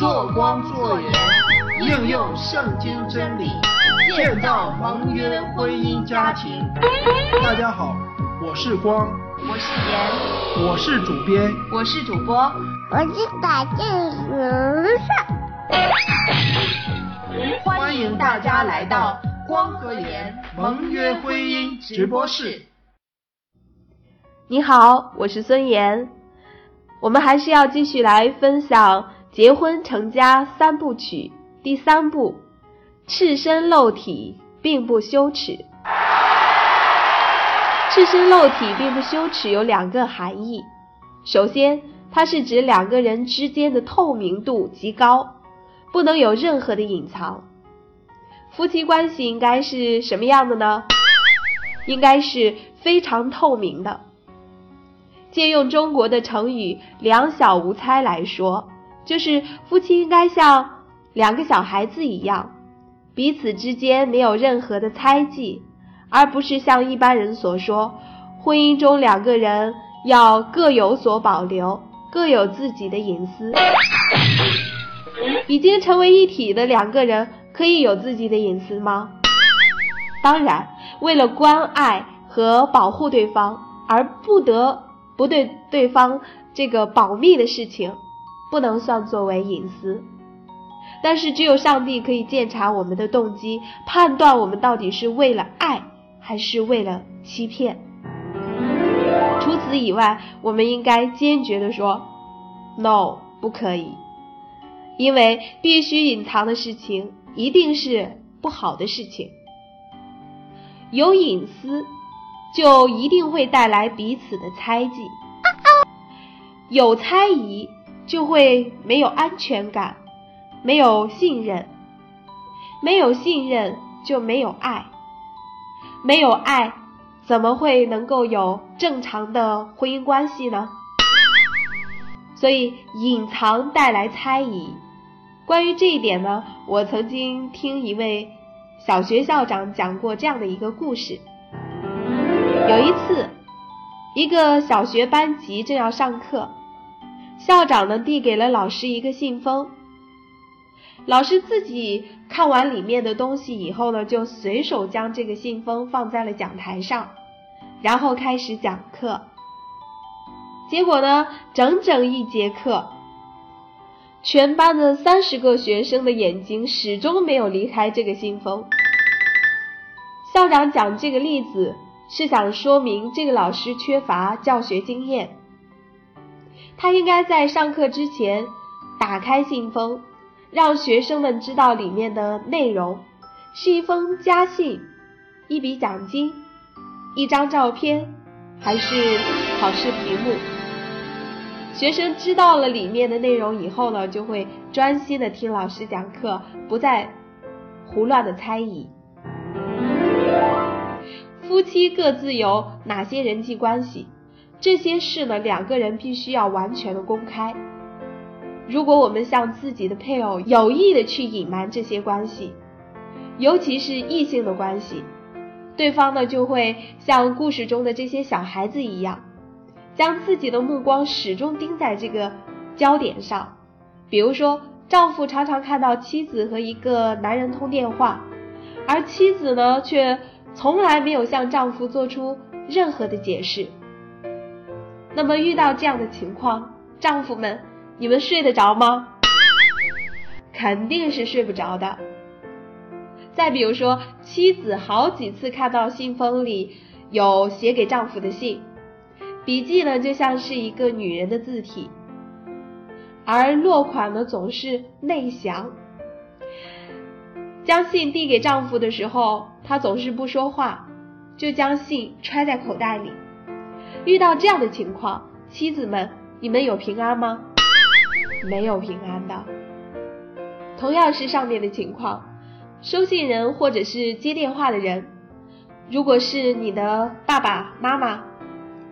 做光做盐，应用圣经真理，建造盟约婚姻家庭。大家好，我是光，我是盐，我是主编，我是主播，我是打酱油的欢迎大家来到光和盐盟约婚姻直播室。你好，我是孙岩。我们还是要继续来分享《结婚成家三部曲》第三部：赤身露体并不羞耻。赤身露体并不羞耻有两个含义。首先，它是指两个人之间的透明度极高，不能有任何的隐藏。夫妻关系应该是什么样的呢？应该是非常透明的。借用中国的成语“两小无猜”来说，就是夫妻应该像两个小孩子一样，彼此之间没有任何的猜忌，而不是像一般人所说，婚姻中两个人要各有所保留，各有自己的隐私。已经成为一体的两个人可以有自己的隐私吗？当然，为了关爱和保护对方而不得。不对对方这个保密的事情，不能算作为隐私。但是只有上帝可以鉴察我们的动机，判断我们到底是为了爱还是为了欺骗。除此以外，我们应该坚决的说，no，不可以，因为必须隐藏的事情一定是不好的事情。有隐私。就一定会带来彼此的猜忌，有猜疑就会没有安全感，没有信任，没有信任就没有爱，没有爱怎么会能够有正常的婚姻关系呢？所以隐藏带来猜疑。关于这一点呢，我曾经听一位小学校长讲过这样的一个故事。有一次，一个小学班级正要上课，校长呢递给了老师一个信封。老师自己看完里面的东西以后呢，就随手将这个信封放在了讲台上，然后开始讲课。结果呢，整整一节课，全班的三十个学生的眼睛始终没有离开这个信封。校长讲这个例子。是想说明这个老师缺乏教学经验，他应该在上课之前打开信封，让学生们知道里面的内容是一封家信、一笔奖金、一张照片，还是考试题目。学生知道了里面的内容以后呢，就会专心的听老师讲课，不再胡乱的猜疑。夫妻各自有哪些人际关系？这些事呢，两个人必须要完全的公开。如果我们向自己的配偶有意的去隐瞒这些关系，尤其是异性的关系，对方呢就会像故事中的这些小孩子一样，将自己的目光始终盯在这个焦点上。比如说，丈夫常常看到妻子和一个男人通电话，而妻子呢却。从来没有向丈夫做出任何的解释。那么遇到这样的情况，丈夫们，你们睡得着吗？肯定是睡不着的。再比如说，妻子好几次看到信封里有写给丈夫的信，笔记呢就像是一个女人的字体，而落款呢总是内详。将信递给丈夫的时候。她总是不说话，就将信揣在口袋里。遇到这样的情况，妻子们，你们有平安吗？没有平安的。同样是上面的情况，收信人或者是接电话的人，如果是你的爸爸妈妈、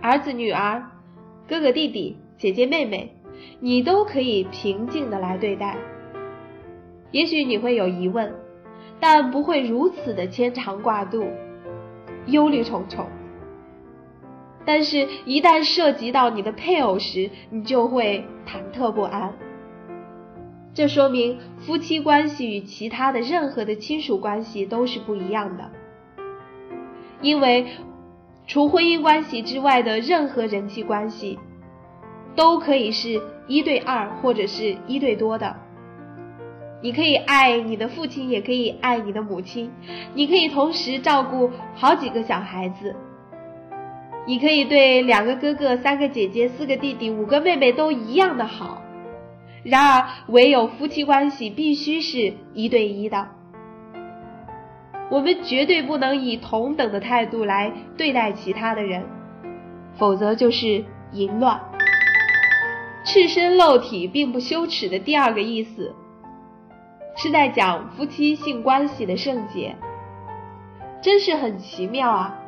儿子女儿、哥哥弟弟、姐姐妹妹，你都可以平静的来对待。也许你会有疑问。但不会如此的牵肠挂肚、忧虑重重。但是，一旦涉及到你的配偶时，你就会忐忑不安。这说明夫妻关系与其他的任何的亲属关系都是不一样的，因为除婚姻关系之外的任何人际关系，都可以是一对二或者是一对多的。你可以爱你的父亲，也可以爱你的母亲，你可以同时照顾好几个小孩子，你可以对两个哥哥、三个姐姐、四个弟弟、五个妹妹都一样的好。然而，唯有夫妻关系必须是一对一的，我们绝对不能以同等的态度来对待其他的人，否则就是淫乱。赤身露体并不羞耻的第二个意思。是在讲夫妻性关系的圣洁，真是很奇妙啊！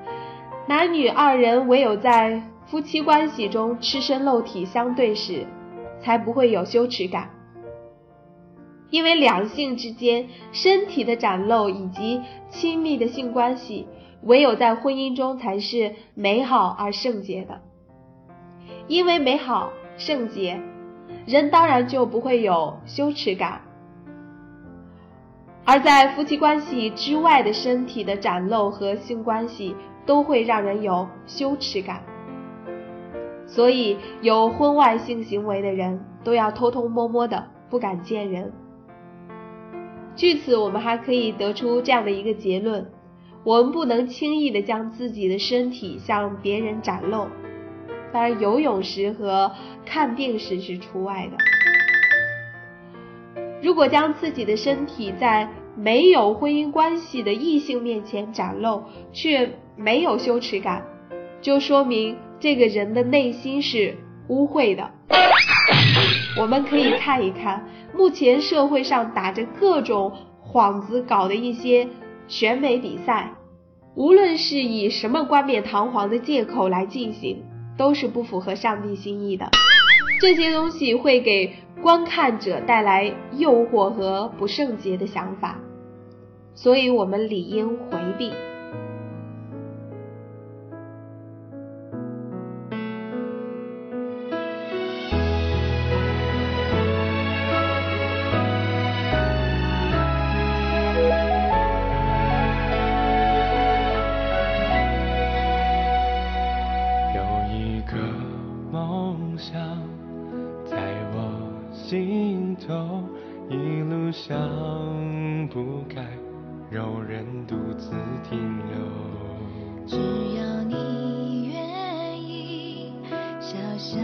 男女二人唯有在夫妻关系中赤身露体相对时，才不会有羞耻感。因为两性之间身体的展露以及亲密的性关系，唯有在婚姻中才是美好而圣洁的。因为美好圣洁，人当然就不会有羞耻感。而在夫妻关系之外的身体的展露和性关系，都会让人有羞耻感。所以，有婚外性行为的人都要偷偷摸摸的，不敢见人。据此，我们还可以得出这样的一个结论：我们不能轻易的将自己的身体向别人展露。当然，游泳时和看病时是除外的。如果将自己的身体在没有婚姻关系的异性面前展露，却没有羞耻感，就说明这个人的内心是污秽的。我们可以看一看目前社会上打着各种幌子搞的一些选美比赛，无论是以什么冠冕堂皇的借口来进行，都是不符合上帝心意的。这些东西会给观看者带来诱惑和不圣洁的想法，所以我们理应回避。有一个梦想在我心头一路向不开。有人独自停留。只要你愿意，小小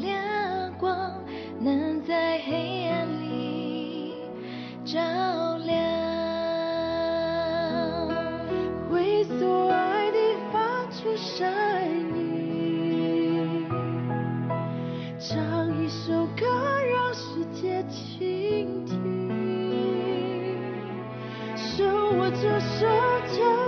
亮光能在黑暗里照亮，为所爱的发出善意，唱一首歌让世界倾听。这世界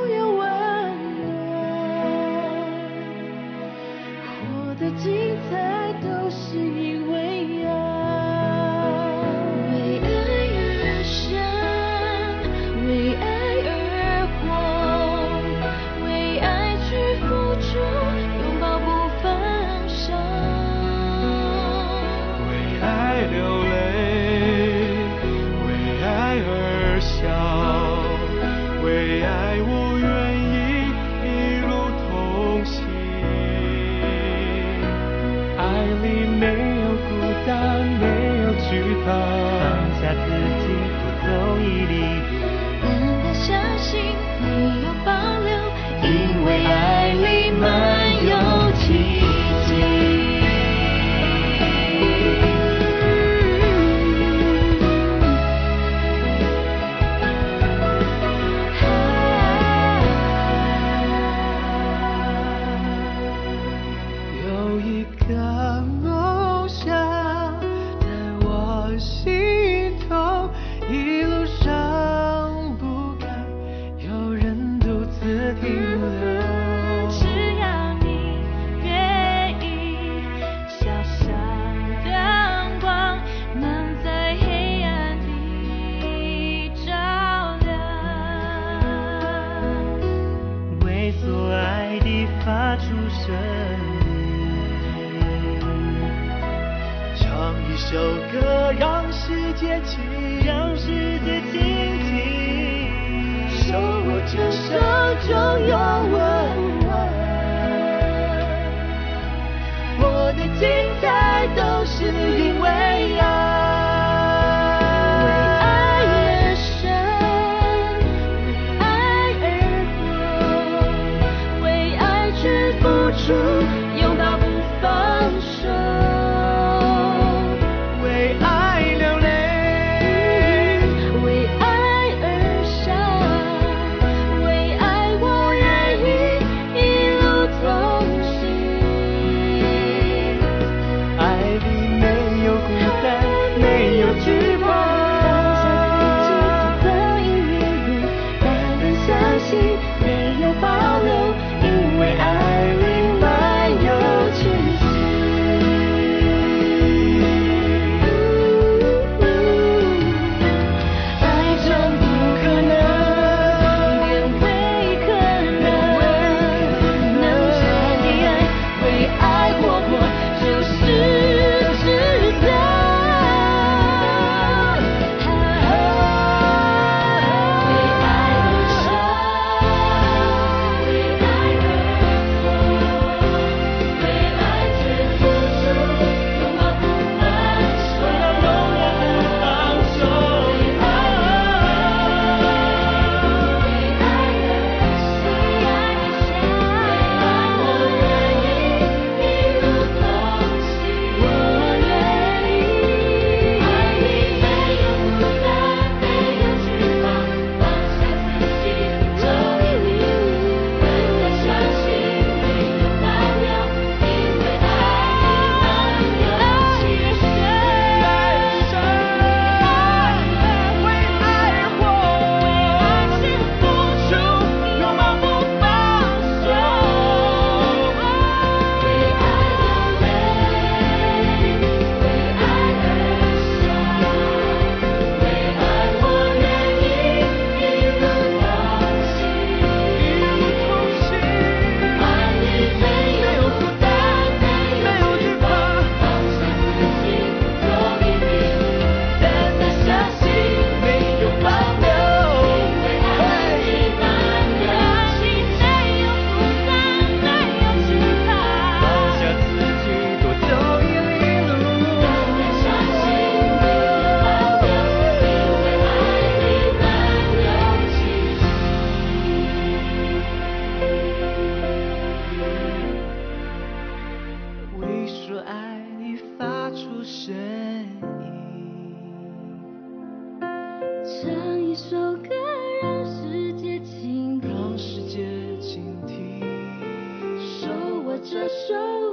首歌让世界听，让世界听听。手握着手，就要吻。我的精彩都是因为爱。为爱而生，为爱而活，为爱去付出，拥抱。身影。唱一首歌，让世界倾听，让世界倾听，手握着手。